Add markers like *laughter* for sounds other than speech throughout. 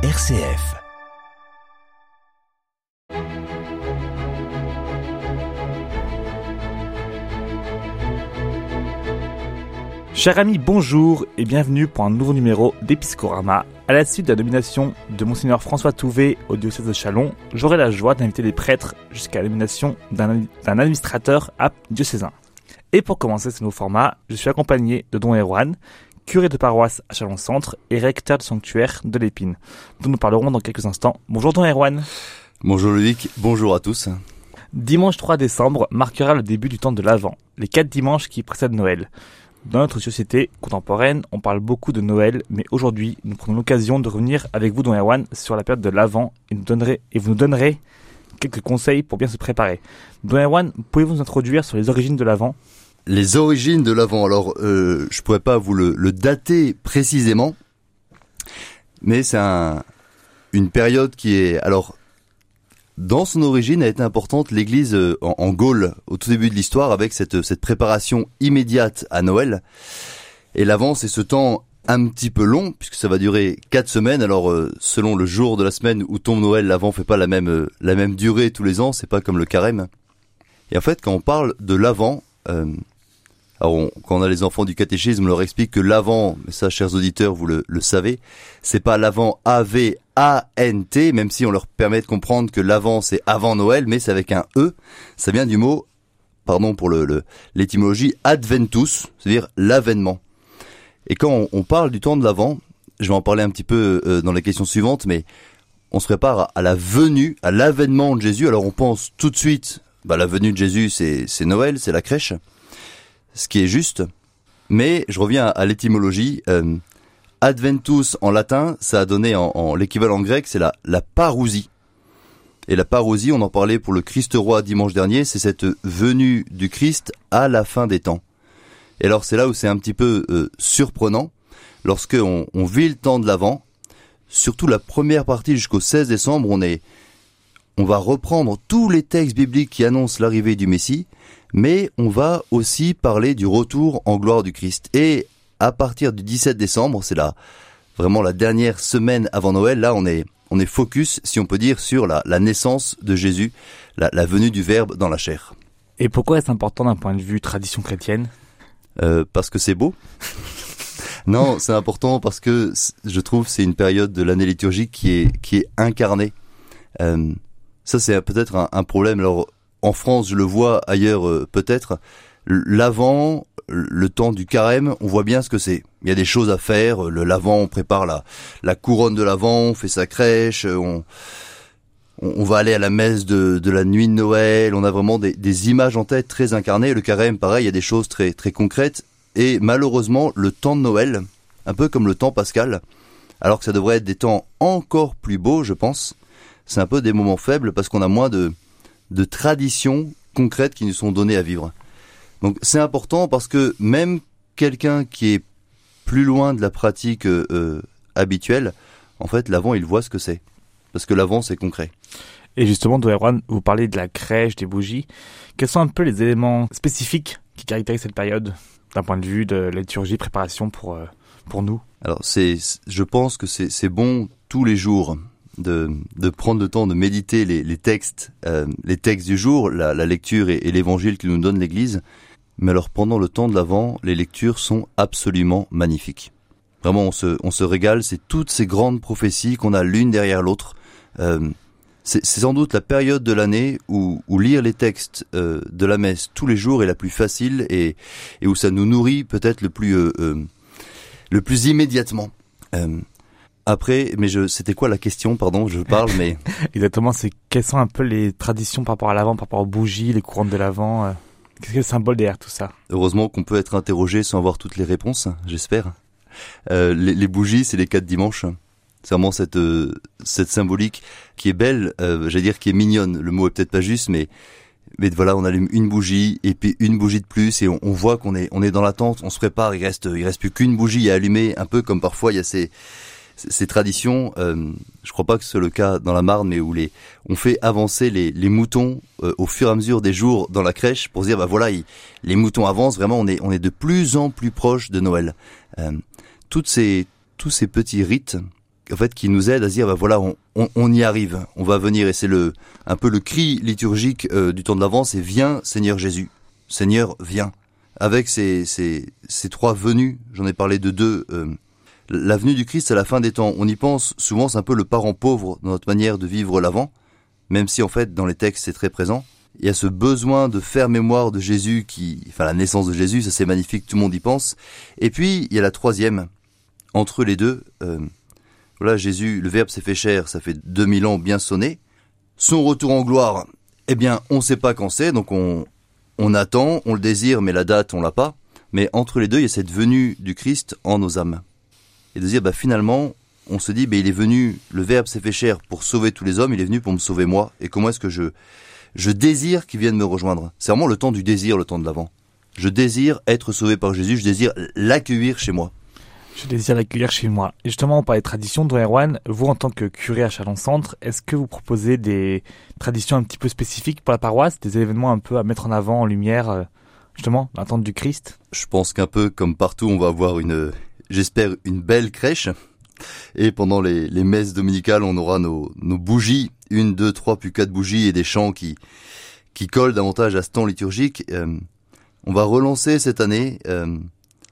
RCF. Chers amis, bonjour et bienvenue pour un nouveau numéro d'Episcorama. À la suite de la nomination de Monseigneur François Touvet au diocèse de Chalon, j'aurai la joie d'inviter des prêtres jusqu'à la nomination d'un administrateur à diocésain. Et pour commencer ce nouveau format, je suis accompagné de Don Erwan, curé de paroisse à Chalon-Centre et recteur du sanctuaire de l'Épine, dont nous parlerons dans quelques instants. Bonjour Don Erwan. Bonjour Ludovic, bonjour à tous. Dimanche 3 décembre marquera le début du temps de l'Avent, les quatre dimanches qui précèdent Noël. Dans notre société contemporaine, on parle beaucoup de Noël, mais aujourd'hui, nous prenons l'occasion de revenir avec vous, Don Erwan, sur la période de l'Avent et, nous donnerez- et vous nous donnerez quelques conseils pour bien se préparer. Don Erwan, pouvez-vous nous introduire sur les origines de l'Avent? Les origines de l'Avent, alors euh, je pourrais pas vous le, le dater précisément, mais c'est un, une période qui est alors dans son origine a été importante l'Église euh, en, en Gaule au tout début de l'histoire avec cette, cette préparation immédiate à Noël. Et l'Avent, c'est ce temps un petit peu long puisque ça va durer quatre semaines. Alors euh, selon le jour de la semaine où tombe Noël, l'Avent fait pas la même euh, la même durée tous les ans. C'est pas comme le carême. Et en fait, quand on parle de l'Avent, euh, alors on- quand on a les enfants du catéchisme, on leur explique que l'Avent, mais ça, chers auditeurs, vous le, le savez, c'est pas l'Avent A-V-A-N-T, même si on leur permet de comprendre que l'Avent c'est avant Noël, mais c'est avec un E. Ça vient du mot, pardon pour le l'étymologie, Adventus, c'est-à-dire l'avènement. Et quand on, on parle du temps de l'Avent, je vais en parler un petit peu euh, dans les questions suivantes, mais on se prépare à, la venue, à l'avènement de Jésus. Alors on pense tout de suite, bah, la venue de Jésus, c'est Noël, c'est la crèche, ce qui est juste. Mais je reviens à, l'étymologie. euh, Adventus en latin, ça a donné en, en l'équivalent grec, c'est la, la parousie. Et la parousie, on en parlait pour le Christ roi dimanche dernier, c'est cette venue du Christ à la fin des temps. Et alors c'est là où c'est un petit peu euh, surprenant, lorsque on, on vit le temps de l'avant, surtout la première partie jusqu'au 16 décembre, on est, on va reprendre tous les textes bibliques qui annoncent l'arrivée du Messie, mais on va aussi parler du retour en gloire du Christ. Et à partir du 17 décembre, c'est là vraiment la dernière semaine avant Noël, là on est on est focus, si on peut dire, sur la, la naissance de Jésus, la, la venue du Verbe dans la chair. Et pourquoi est-ce important d'un point de vue tradition chrétienne? Euh, parce que c'est beau. *laughs* non, c'est important parce que je trouve c'est une période de l'année liturgique qui est qui est incarnée. Euh, ça c'est peut-être un, un problème. Alors en France, je le vois ailleurs euh, peut-être. L'avant, le temps du carême, on voit bien ce que c'est. Il y a des choses à faire. Le l'avant, on prépare la la couronne de l'avant, on fait sa crèche, on on on va aller à la messe de, de la nuit de Noël, on a vraiment des, des images en tête très incarnées. Le carême, pareil, il y a des choses très, très concrètes. Et malheureusement, le temps de Noël, un peu comme le temps pascal, alors que ça devrait être des temps encore plus beaux, je pense, c'est un peu des moments faibles parce qu'on a moins de, de traditions concrètes qui nous sont données à vivre. Donc c'est important parce que même quelqu'un qui est plus loin de la pratique euh, euh, habituelle, en fait, l'avant, il voit ce que c'est. Parce que l'avant, c'est concret. Et justement, Don Erwan, vous parlez de la crèche, des bougies. Quels sont un peu les éléments spécifiques qui caractérisent cette période d'un point de vue de la liturgie, préparation pour, euh, pour nous? Alors c'est, je pense que c'est, c'est bon tous les jours de, de prendre le temps de méditer les, textes, euh, les textes du jour, la, lecture et, l'évangile que nous donne l'Église. Mais alors pendant le temps de l'Avent, les lectures sont absolument magnifiques. Vraiment, on se, on se régale. C'est toutes ces grandes prophéties qu'on a l'une derrière l'autre. Euh, c'est, sans doute la période de l'année où, lire les textes euh, de la messe tous les jours est la plus facile et, et où ça nous nourrit peut-être le plus le plus immédiatement. Après, mais je, c'était quoi la question Pardon, je parle, mais *laughs* Exactement, c'est quelles sont un peu les traditions par rapport à l'avant, par rapport aux bougies, les couronnes de l'avant euh, Qu'est-ce que le symbole derrière tout ça heureusement qu'on peut être interrogé sans avoir toutes les réponses, j'espère. Euh, les, les bougies, c'est les quatre dimanches. C'est vraiment cette euh, cette symbolique qui est belle, euh, j'allais dire qui est mignonne. Le mot est peut-être pas juste, mais mais voilà, on allume une bougie et puis une bougie de plus et on, on voit qu'on est on est dans l'attente, on se prépare. Il reste il reste plus qu'une bougie à allumer, un peu comme parfois il y a ces ces traditions. Euh, je crois pas que ce soit le cas dans la Marne, mais où les on fait avancer les les moutons euh, au fur et à mesure des jours dans la crèche pour dire bah voilà les moutons avancent. Vraiment, on est on est de plus en plus proche de Noël. Euh, toutes ces tous ces petits rites en fait, qui nous aide à dire, bah voilà, on, on, y arrive, on va venir. Et c'est le, un peu le cri liturgique euh, du temps de l'avant, c'est viens, Seigneur Jésus. Seigneur, viens. Avec ces, ces, ces trois venues, j'en ai parlé de deux. La venue du Christ à la fin des temps, on y pense souvent, c'est un peu le parent pauvre dans notre manière de vivre l'avant, même si en fait, dans les textes, c'est très présent. Il y a ce besoin de faire mémoire de Jésus qui, enfin, la naissance de Jésus, ça c'est magnifique, tout le monde y pense. Et puis, il y a la troisième, entre les deux, euh, voilà, Jésus, le Verbe s'est fait chair, ça fait 2000 ans bien sonné. Son retour en gloire, eh bien, on ne sait pas quand c'est, donc on, on attend, on le désire, mais la date, on l'a pas. Mais entre les deux, il y a cette venue du Christ en nos âmes. Et de dire, bah, finalement, on se dit, bah, il est venu, le Verbe s'est fait chair pour sauver tous les hommes, il est venu pour me sauver moi. Et comment est-ce que je, je désire qu'il vienne me rejoindre? C'est vraiment le temps du désir, le temps de l'avant. Je désire être sauvé par Jésus, je désire l'accueillir chez moi. Je désire l'accueillir chez moi. Et justement, on parlait de tradition, Don Erwan, vous en tant que curé à Chalon-Centre, est-ce que vous proposez des traditions un petit peu spécifiques pour la paroisse, des événements un peu à mettre en avant, en lumière, euh, justement, l'attente du Christ? Je pense qu'un peu comme partout, on va avoir une, j'espère, une belle crèche. Et pendant les, messes dominicales, on aura nos, bougies, une, deux, trois, puis quatre bougies et des chants qui, qui collent davantage à ce temps liturgique. Euh, on va relancer cette année. Euh,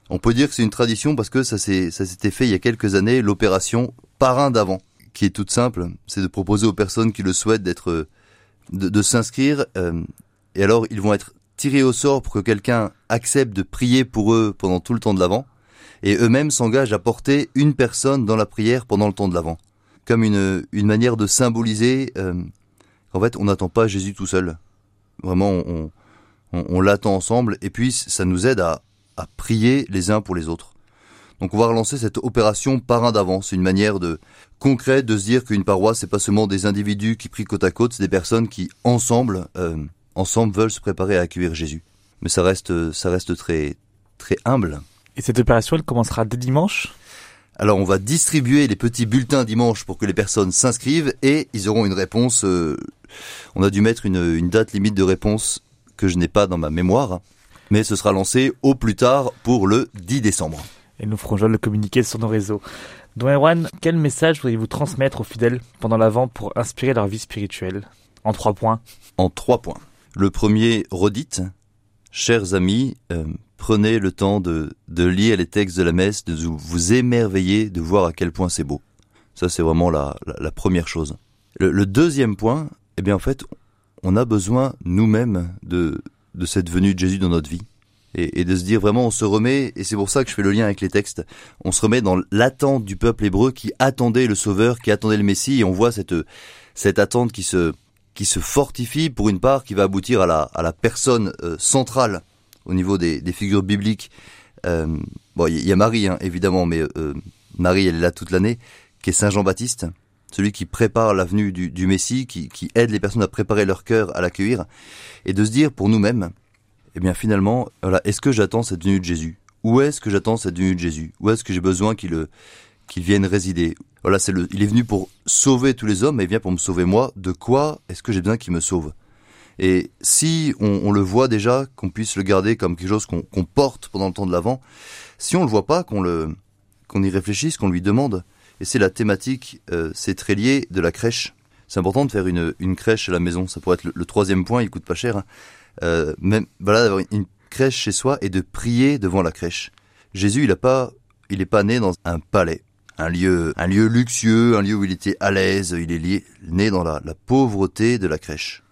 on peut dire que c'est une tradition parce que ça s'était fait il y a quelques années l'opération parrain d'avant, qui est toute simple, c'est de proposer aux personnes qui le souhaitent d'être de, s'inscrire. Euh, et alors ils vont être tirés au sort pour que quelqu'un accepte de prier pour eux pendant tout le temps de l'avant et eux-mêmes s'engagent à porter une personne dans la prière pendant le temps de l'avant, comme une une manière de symboliser euh, en fait on n'attend pas Jésus tout seul, vraiment on, on, on l'attend ensemble et puis ça nous aide à à prier les uns pour les autres. Donc on va relancer cette opération parrain d'avance, une manière de concrète de se dire qu'une paroisse c'est pas seulement des individus qui prient côte à côte, c'est des personnes qui ensemble euh, ensemble veulent se préparer à accueillir Jésus. Mais ça reste ça reste très très humble. Et cette opération elle commencera dès dimanche? Alors on va distribuer les petits bulletins dimanche pour que les personnes s'inscrivent et ils auront une réponse. Euh, on a dû mettre une, une date limite de réponse que je n'ai pas dans ma mémoire mais ce sera lancé au plus tard pour le 10 décembre. Et nous ferons de le communiquer sur nos réseaux. Don Erwan, quel message voudriez-vous transmettre aux fidèles pendant l'Avent pour inspirer leur vie spirituelle? En trois points. En trois points. Le premier, redite. Chers amis, euh, prenez le temps de, de lire les textes de la messe, de vous émerveiller, de voir à quel point c'est beau. Ça, c'est vraiment la, la, première chose. Le, le deuxième point, eh bien, en fait, on a besoin nous-mêmes de, de cette venue de Jésus dans notre vie. Et, de se dire vraiment, on se remet, et c'est pour ça que je fais le lien avec les textes, on se remet dans l'attente du peuple hébreu qui attendait le Sauveur, qui attendait le Messie, et on voit cette, cette attente qui se, qui se fortifie pour une part, qui va aboutir à la, à la personne euh, centrale au niveau des, figures bibliques. Euh, bon, il y, a Marie, hein, évidemment, mais euh, Marie, elle est là toute l'année, qui est Saint Jean-Baptiste, celui qui prépare la venue du, du Messie, qui, aide les personnes à préparer leur cœur à l'accueillir, et de se dire pour nous-mêmes, eh bien finalement, voilà, est-ce que j'attends cette venue de Jésus? Où est-ce que j'attends cette venue de Jésus? Où est-ce que j'ai besoin qu'il qu'il vienne résider? Voilà, c'est le, il est venu pour sauver tous les hommes, mais il vient pour me sauver moi. De quoi est-ce que j'ai besoin qu'il me sauve? Et si on, on, le voit déjà, qu'on puisse le garder comme quelque chose qu'on porte pendant le temps de l'avant, si on le voit pas, qu'on le qu'on y réfléchisse, qu'on lui demande, et c'est la thématique, euh, c'est très lié de la crèche. C'est important de faire une, une crèche à la maison. Ça pourrait être le, troisième point, il coûte pas cher. Hein. Euh, même voilà d'avoir une crèche chez soi et de prier devant la crèche. Jésus, il a pas, il est pas né dans un palais, un lieu, un lieu luxueux, un lieu où il était à l'aise. Il est né dans la, la pauvreté de la crèche.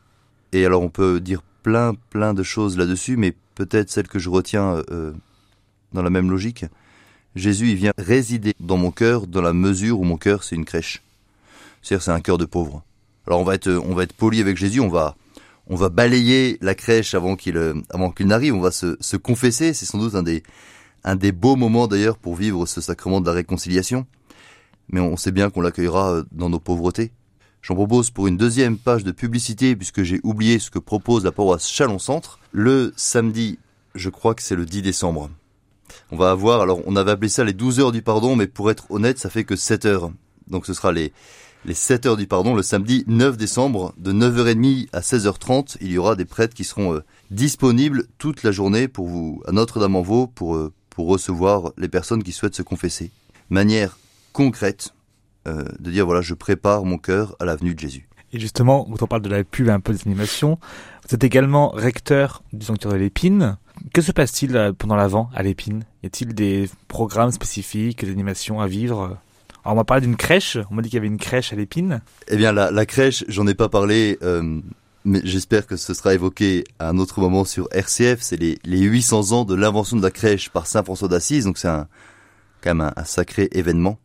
Et alors on peut dire plein, plein de choses là-dessus, mais peut-être celle que je retiens euh, dans la même logique, Jésus, il vient résider dans mon cœur dans la mesure où mon cœur, c'est une crèche. C'est-à-dire, c'est un cœur de pauvre. Alors, on va être, on va être poli avec Jésus, on va, on va balayer la crèche avant qu'il, avant qu'il n'arrive, on va se, se confesser. C'est sans doute un des, un des beaux moments d'ailleurs pour vivre ce sacrement de la réconciliation. Mais on sait bien qu'on l'accueillera euh, dans nos pauvretés. J'en propose pour une deuxième page de publicité, puisque j'ai oublié ce que propose la paroisse Chalon Centre, le samedi, je crois que c'est le 10 décembre. On va avoir, alors on avait appelé ça les 12 heures du pardon, mais pour être honnête, ça fait que 7 heures. Donc ce sera les, les 7 heures du pardon le samedi 9 décembre de 9h30 à 16h30. Il y aura des prêtres qui seront euh, disponibles toute la journée pour vous, à Notre-Dame-en-Vaux, euh, pour recevoir les personnes qui souhaitent se confesser. Manière concrète, euh, de dire voilà, je prépare mon cœur à la venue de Jésus. Et justement, quand on parle de la pub et un peu des animations, vous êtes également recteur du sanctuaire de l'Épine. Que se passe-t-il euh, pendant l'Avent à l'Épine? Y a-t-il des programmes spécifiques, des animations à vivre? Alors on m'a parlé d'une crèche, on m'a dit qu'il y avait une crèche à l'Épine. Eh bien la, la crèche, j'en ai pas parlé, euh, mais j'espère que ce sera évoqué à un autre moment sur RCF. C'est les, les 800 ans de l'invention de la crèche par Saint François d'Assise, donc c'est un, quand même un, un sacré événement.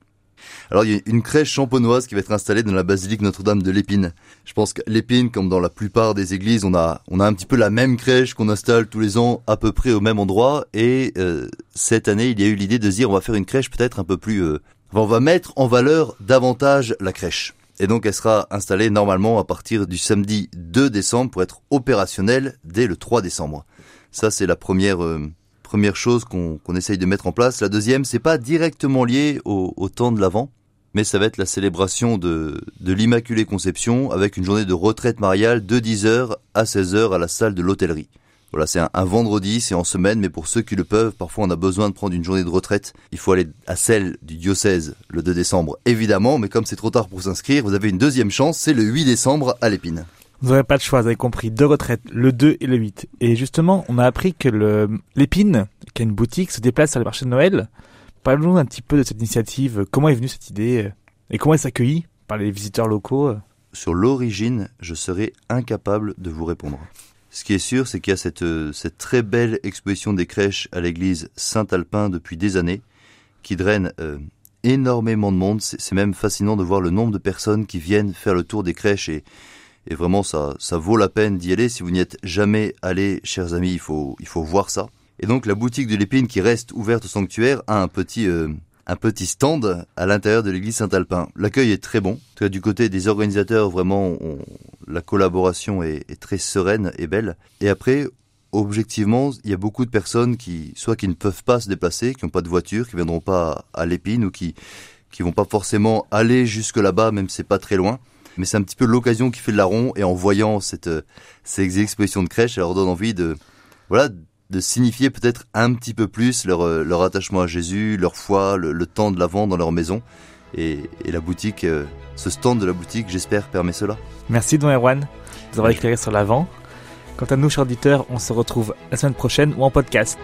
Alors il y a une crèche champenoise qui va être installée dans la basilique Notre-Dame de l'Épine. Je pense que l'Épine, comme dans la plupart des églises, on a on a un petit peu la même crèche qu'on installe tous les ans à peu près au même endroit. Et euh, cette année, il y a eu l'idée de dire on va faire une crèche peut-être un peu plus. Euh, on va mettre en valeur davantage la crèche. Et donc elle sera installée normalement à partir du samedi 2 décembre pour être opérationnelle dès le 3 décembre. Ça c'est la première euh, première chose qu'on essaye de mettre en place. La deuxième, c'est pas directement lié au, temps de l'Avent, mais ça va être la célébration de, l'Immaculée Conception avec une journée de retraite mariale de 10h à 16h à la salle de l'hôtellerie. Voilà, c'est un vendredi, c'est en semaine, mais pour ceux qui le peuvent, parfois on a besoin de prendre une journée de retraite. Il faut aller à celle du diocèse le 2 décembre, évidemment, mais comme c'est trop tard pour s'inscrire, vous avez une deuxième chance, c'est le 8 décembre à l'épine. Vous n'aurez pas de choix, vous avez compris, deux retraites, le 2 et le 8. Et justement, on a appris que l'épine, qui a une boutique, se déplace sur le marché de Noël. Parlons un petit peu de cette initiative. Comment est venue cette idée euh, et comment elle s'accueille par les visiteurs locaux euh? Sur l'origine, je serais incapable de vous répondre. Ce qui est sûr, c'est qu'il y a cette, euh, cette très belle exposition des crèches à l'église Saint-Alpin depuis des années, qui draine énormément de monde. C'est même fascinant de voir le nombre de personnes qui viennent faire le tour des crèches et, et vraiment ça, ça vaut la peine d'y aller. Si vous n'y êtes jamais allé, chers amis, il faut, il faut voir ça. Et donc la boutique de l'épine qui reste ouverte au sanctuaire a un petit, euh, un petit stand à l'intérieur de l'église Saint-Alpin. L'accueil est très bon. En tout cas, du côté des organisateurs, vraiment, la collaboration est, est très sereine et belle. Et après, objectivement, il y a beaucoup de personnes qui, soit qui ne peuvent pas se déplacer, qui n'ont pas de voiture, qui viendront pas à l'épine ou qui, qui vont pas forcément aller jusque là-bas, même si c'est pas très loin. Mais c'est un petit peu l'occasion qui fait le larron et en voyant cette, euh, ces expositions de crèche, ça leur donne envie de, voilà, de signifier peut-être un petit peu plus leur, euh, leur attachement à Jésus, leur foi, le, le temps de l'avant dans leur maison. Et, et la boutique, euh, ce stand de la boutique, j'espère, permet cela. Merci Don Erwan de nous avoir éclairé sur l'avant. Quant à nous, chers auditeurs, on se retrouve la semaine prochaine ou en podcast.